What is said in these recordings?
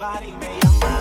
body may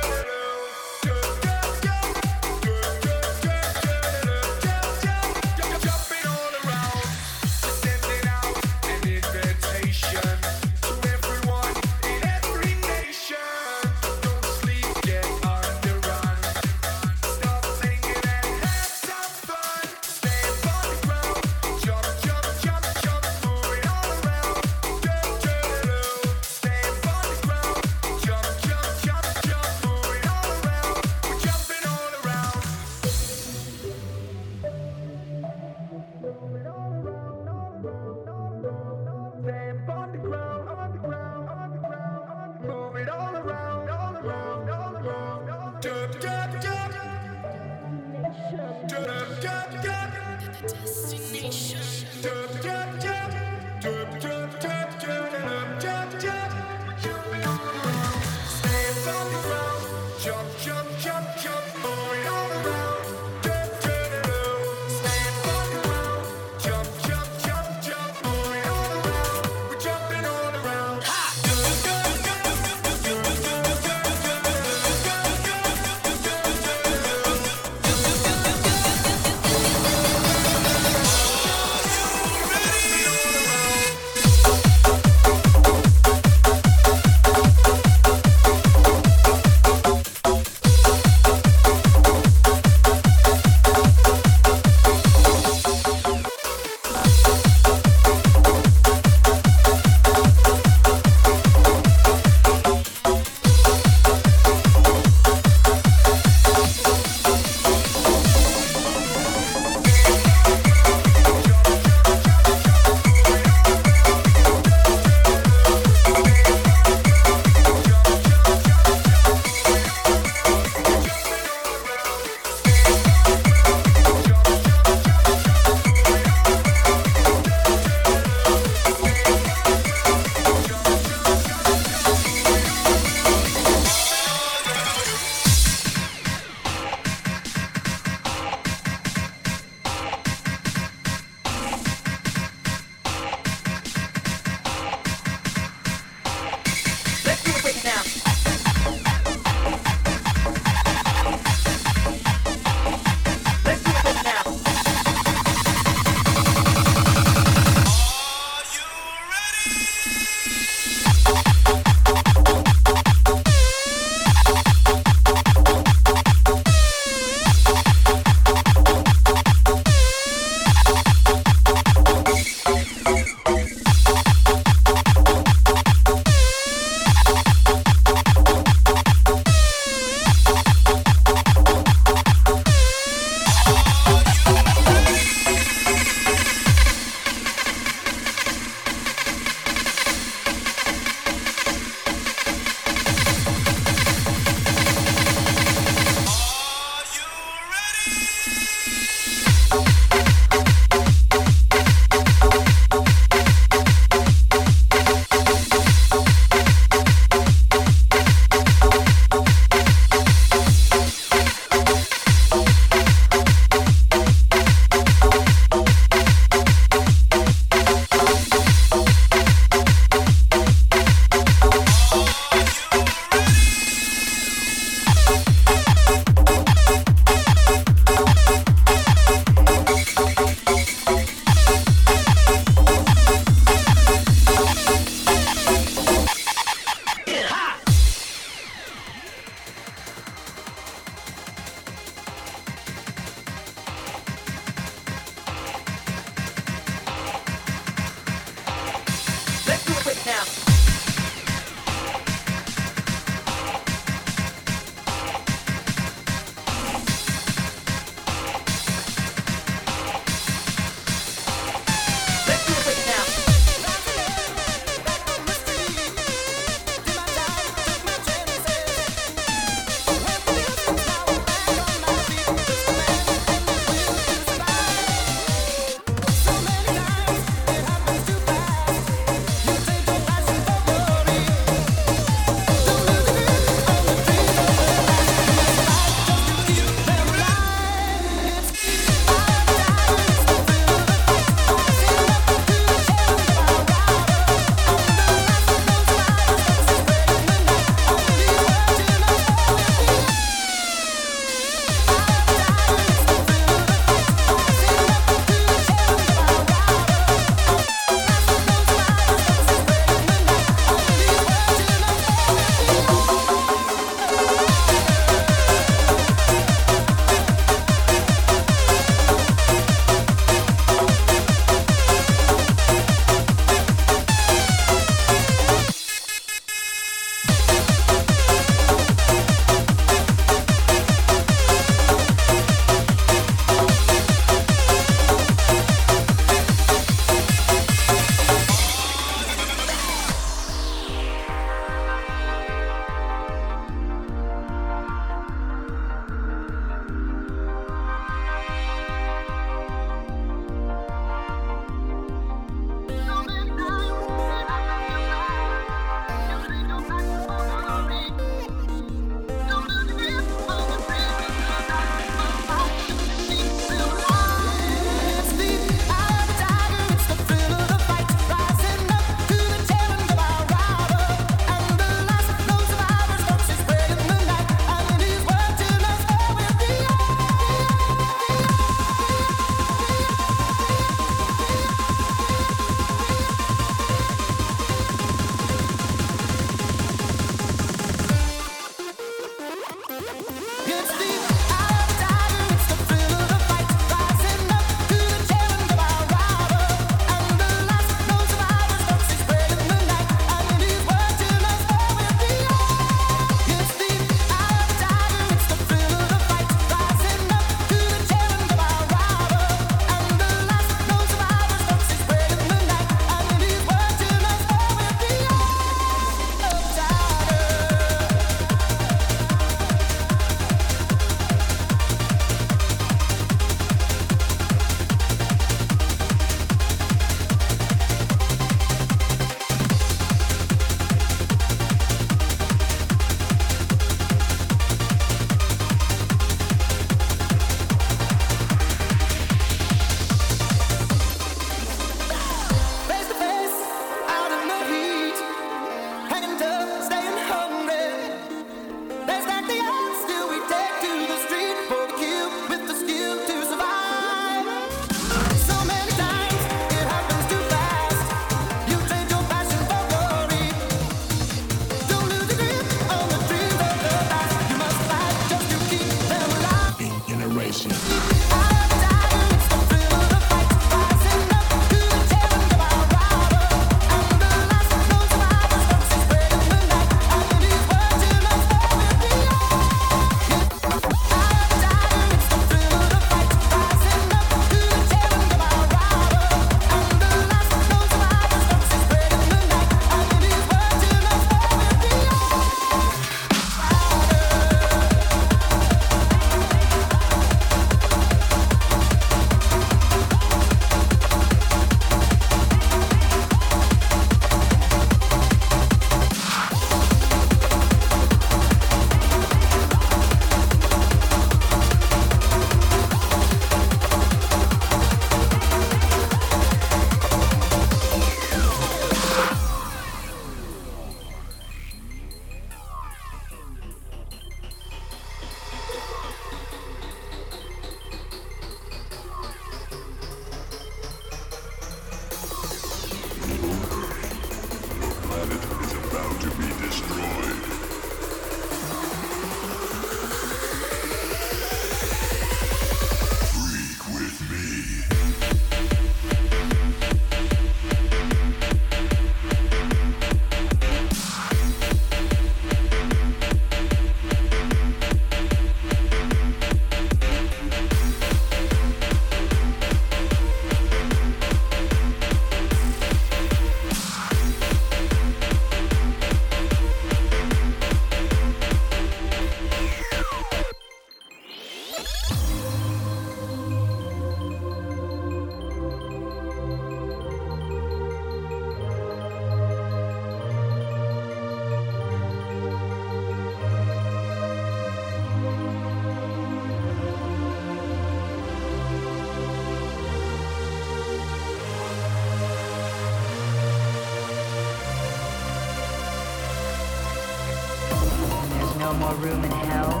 room in hell.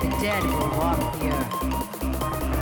The dead will walk the earth.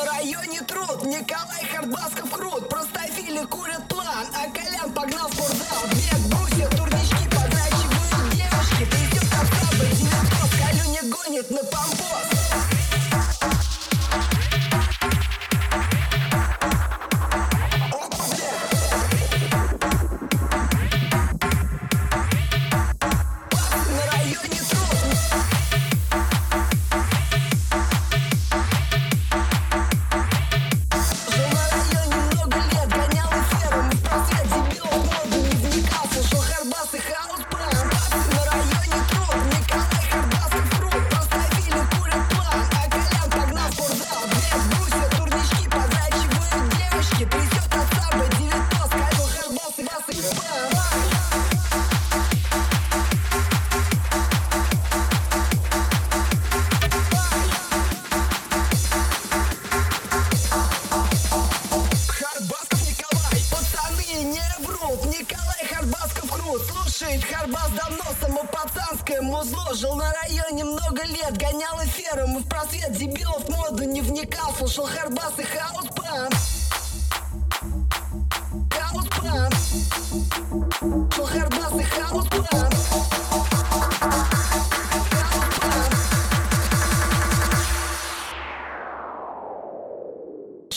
На районе труд, Николай Хардбасков крут Простофили курят план, а Колян погнал в спортзал. Бег брусит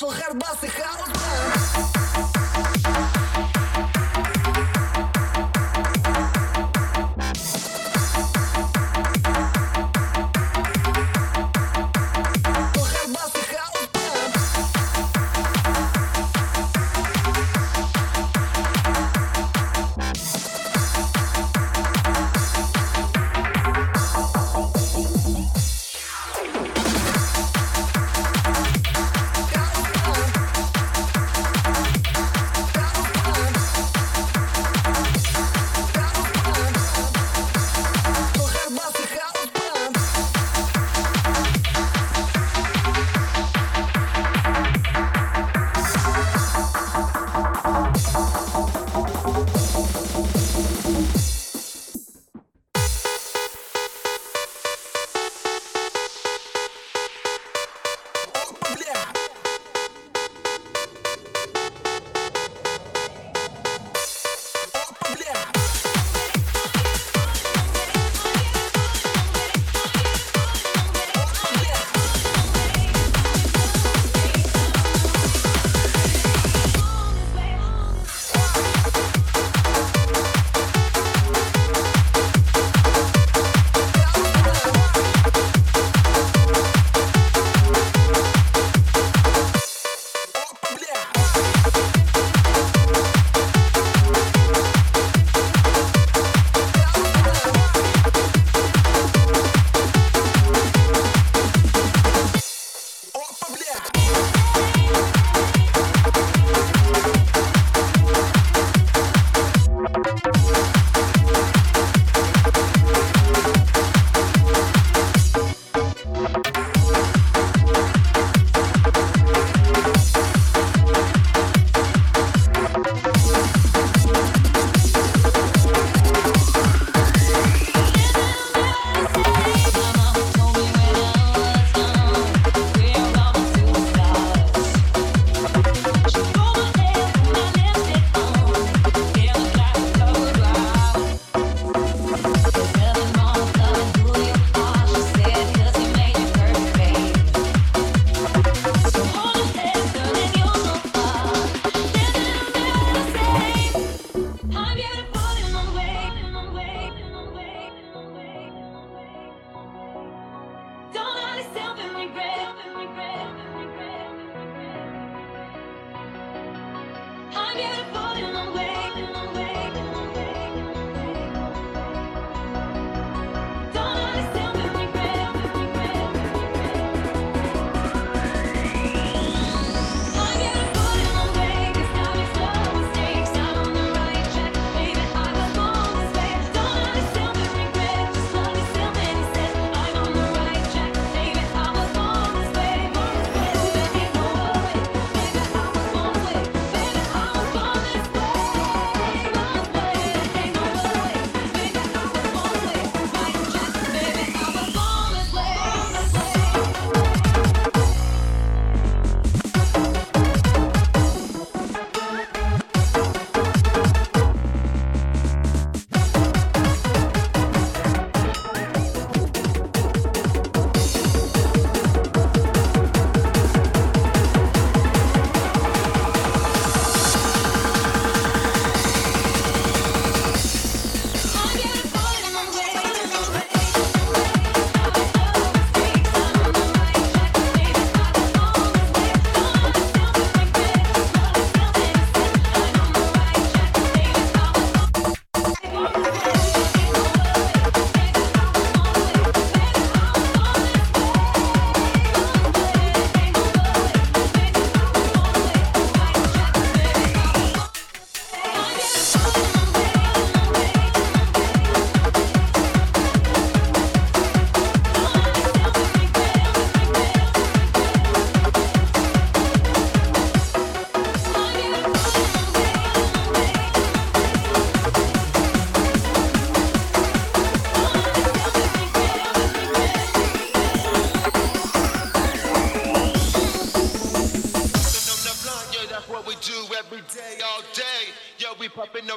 forjar base house.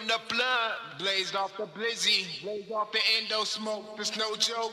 The blood. Blazed off the blizzy, blaze off the endo smoke. There's no joke.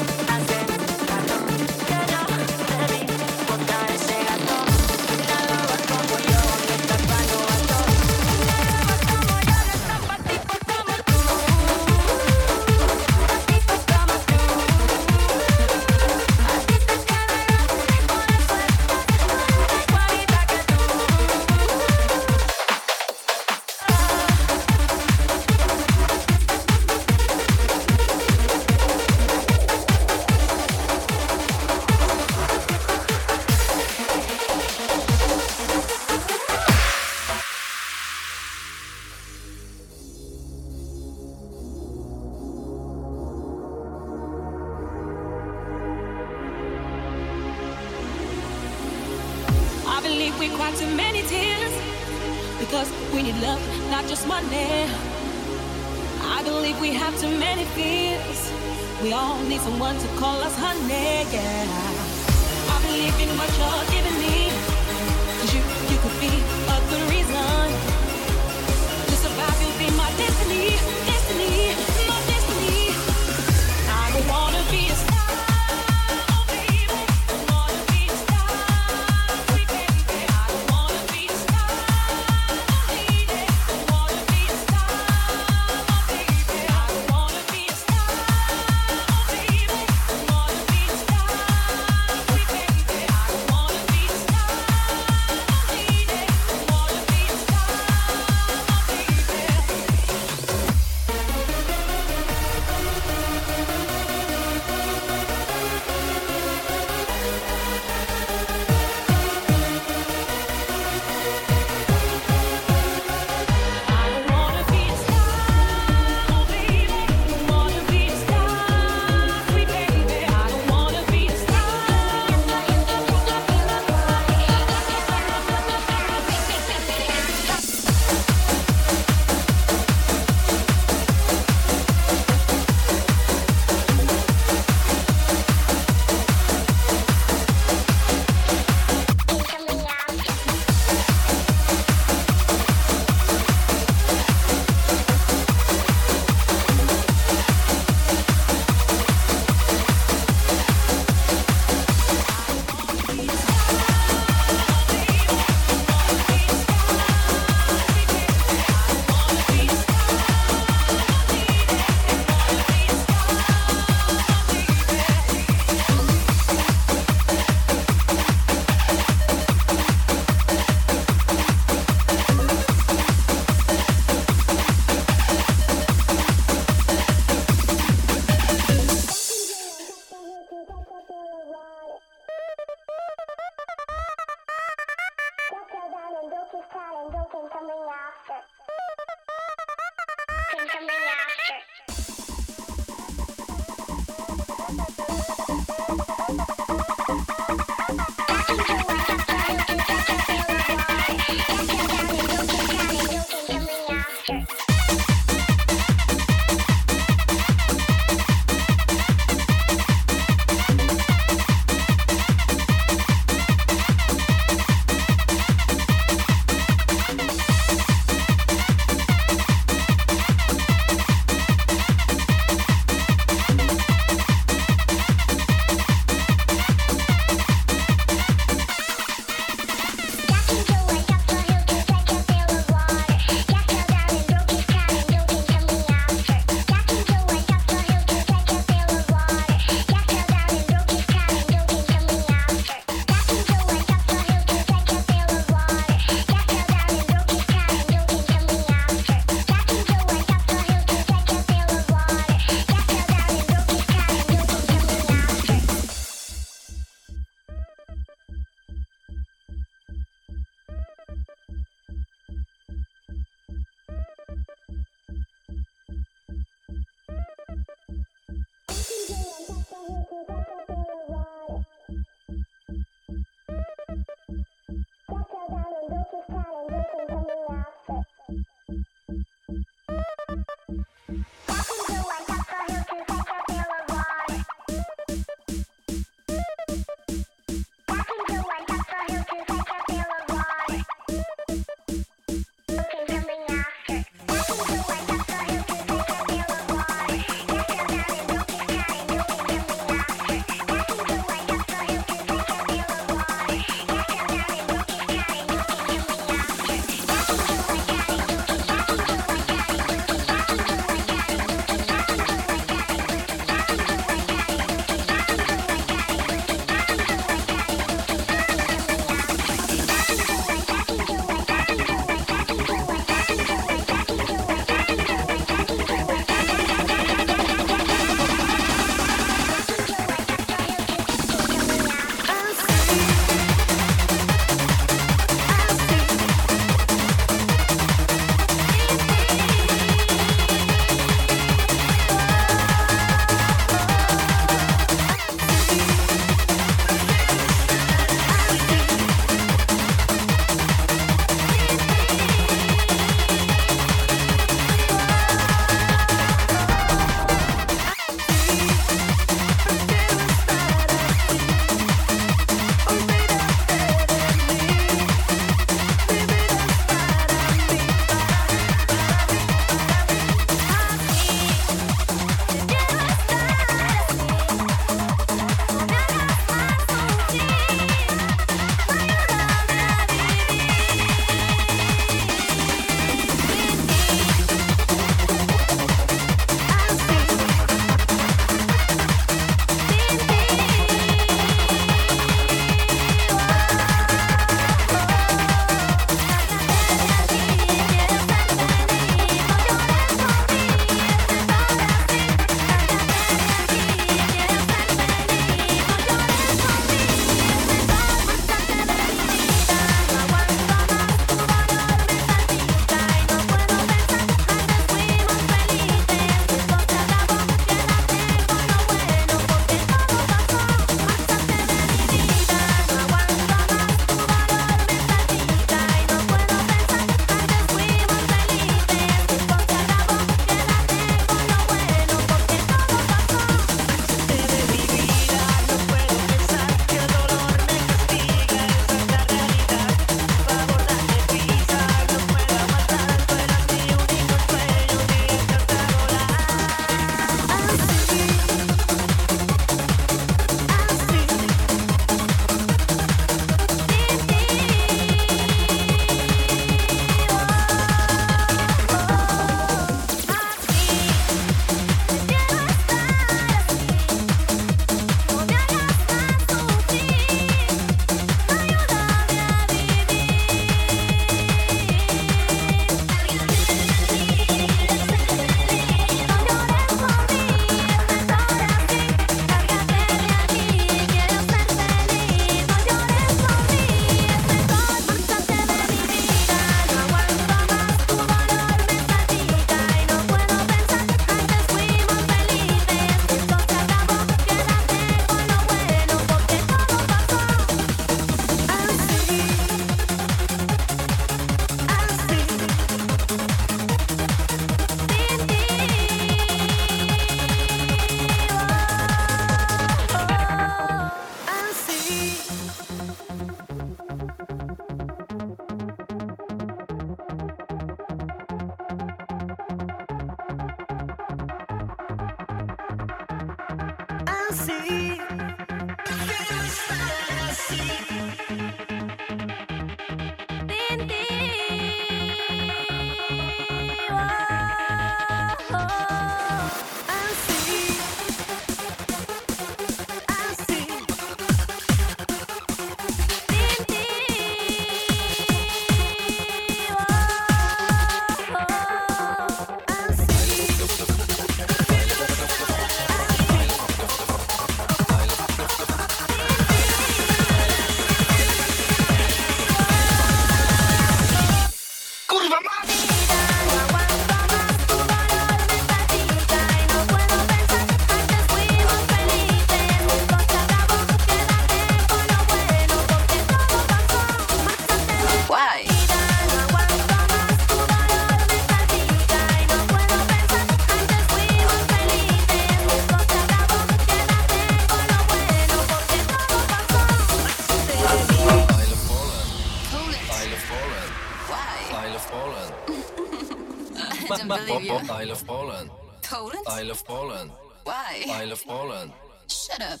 Believe you. Isle of Poland. Poland? Isle of Poland. Why? Isle of Poland. Shut up.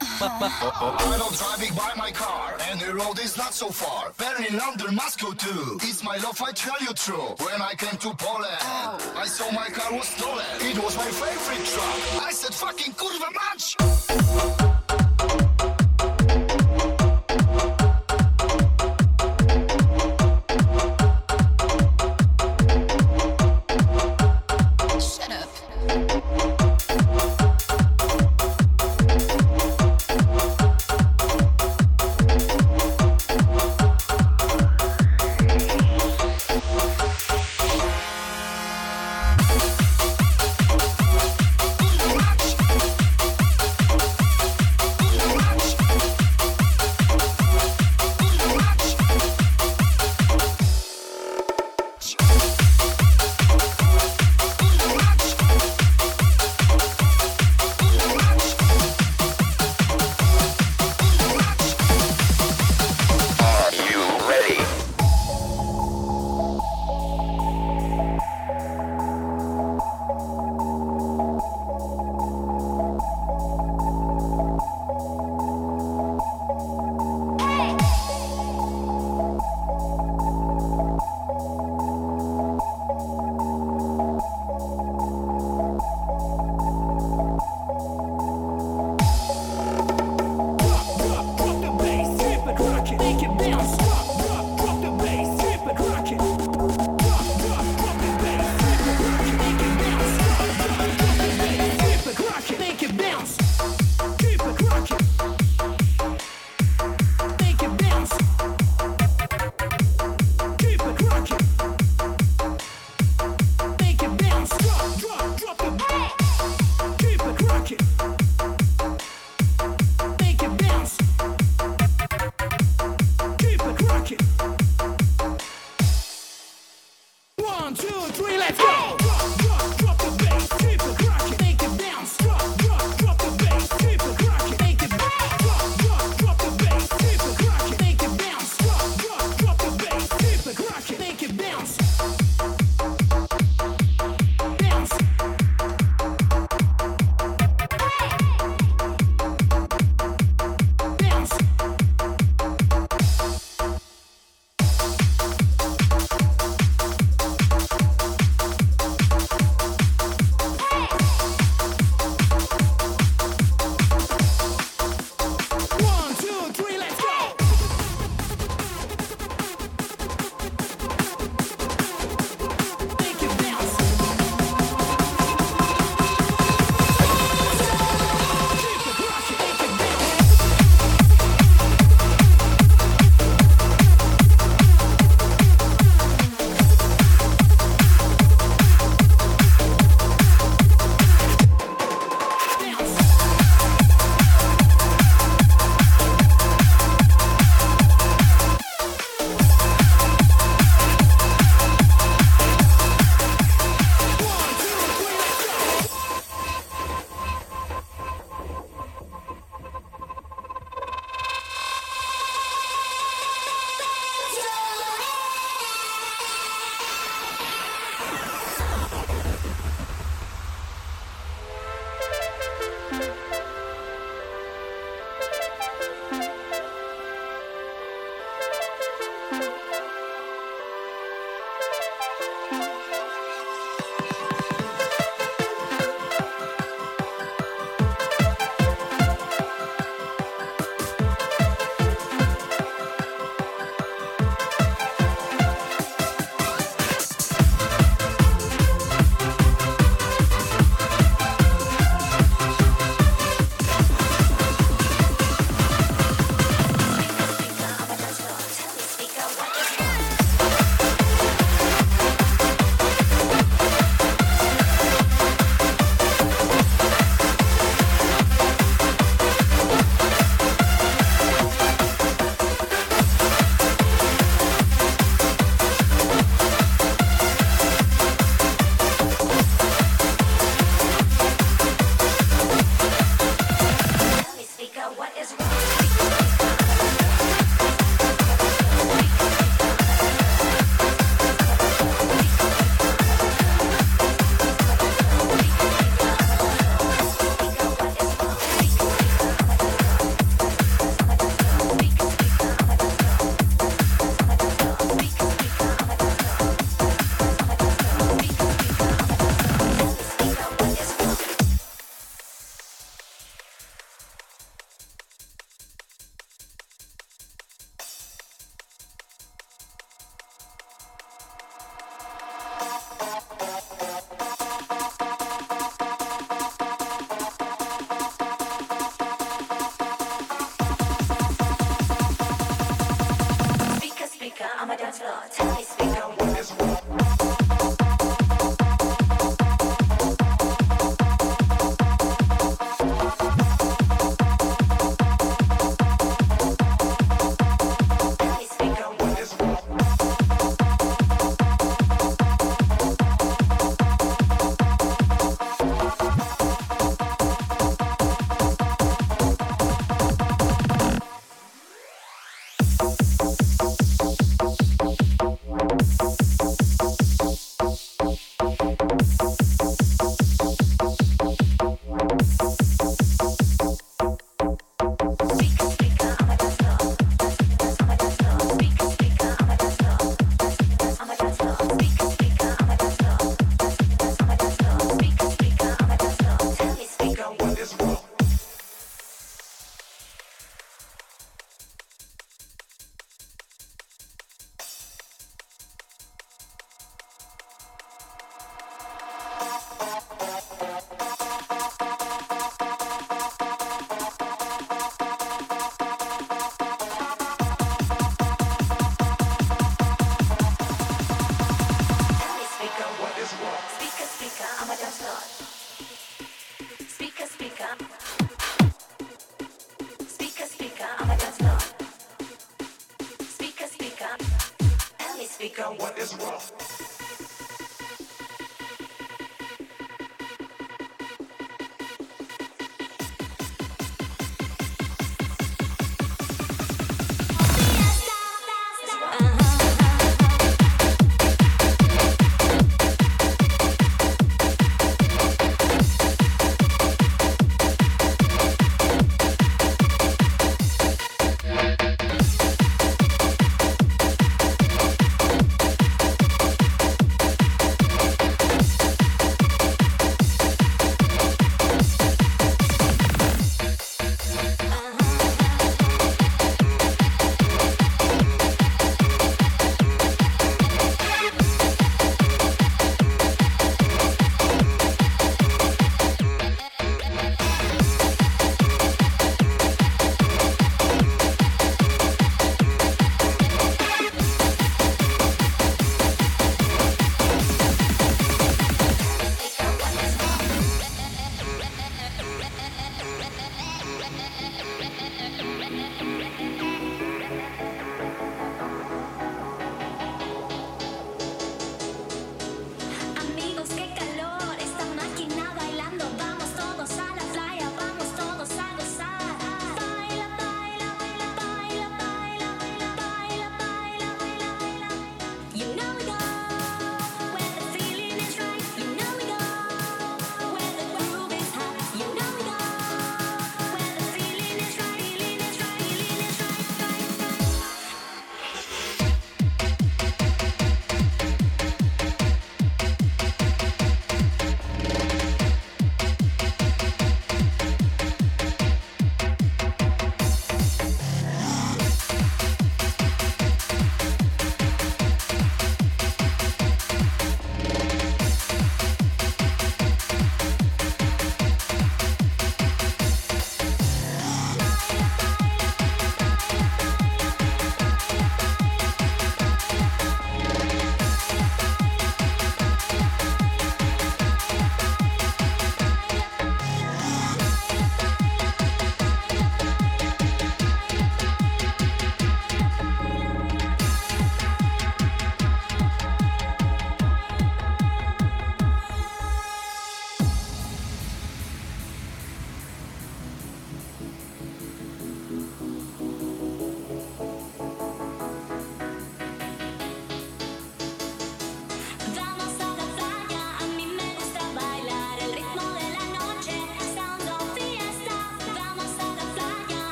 Uh-huh. I don't driving by my car, and the road is not so far. Berlin, London, Moscow too. It's my love, I tell you true. When I came to Poland, oh. I saw my car was stolen. It was my favorite truck. I said, fucking kurwa mać!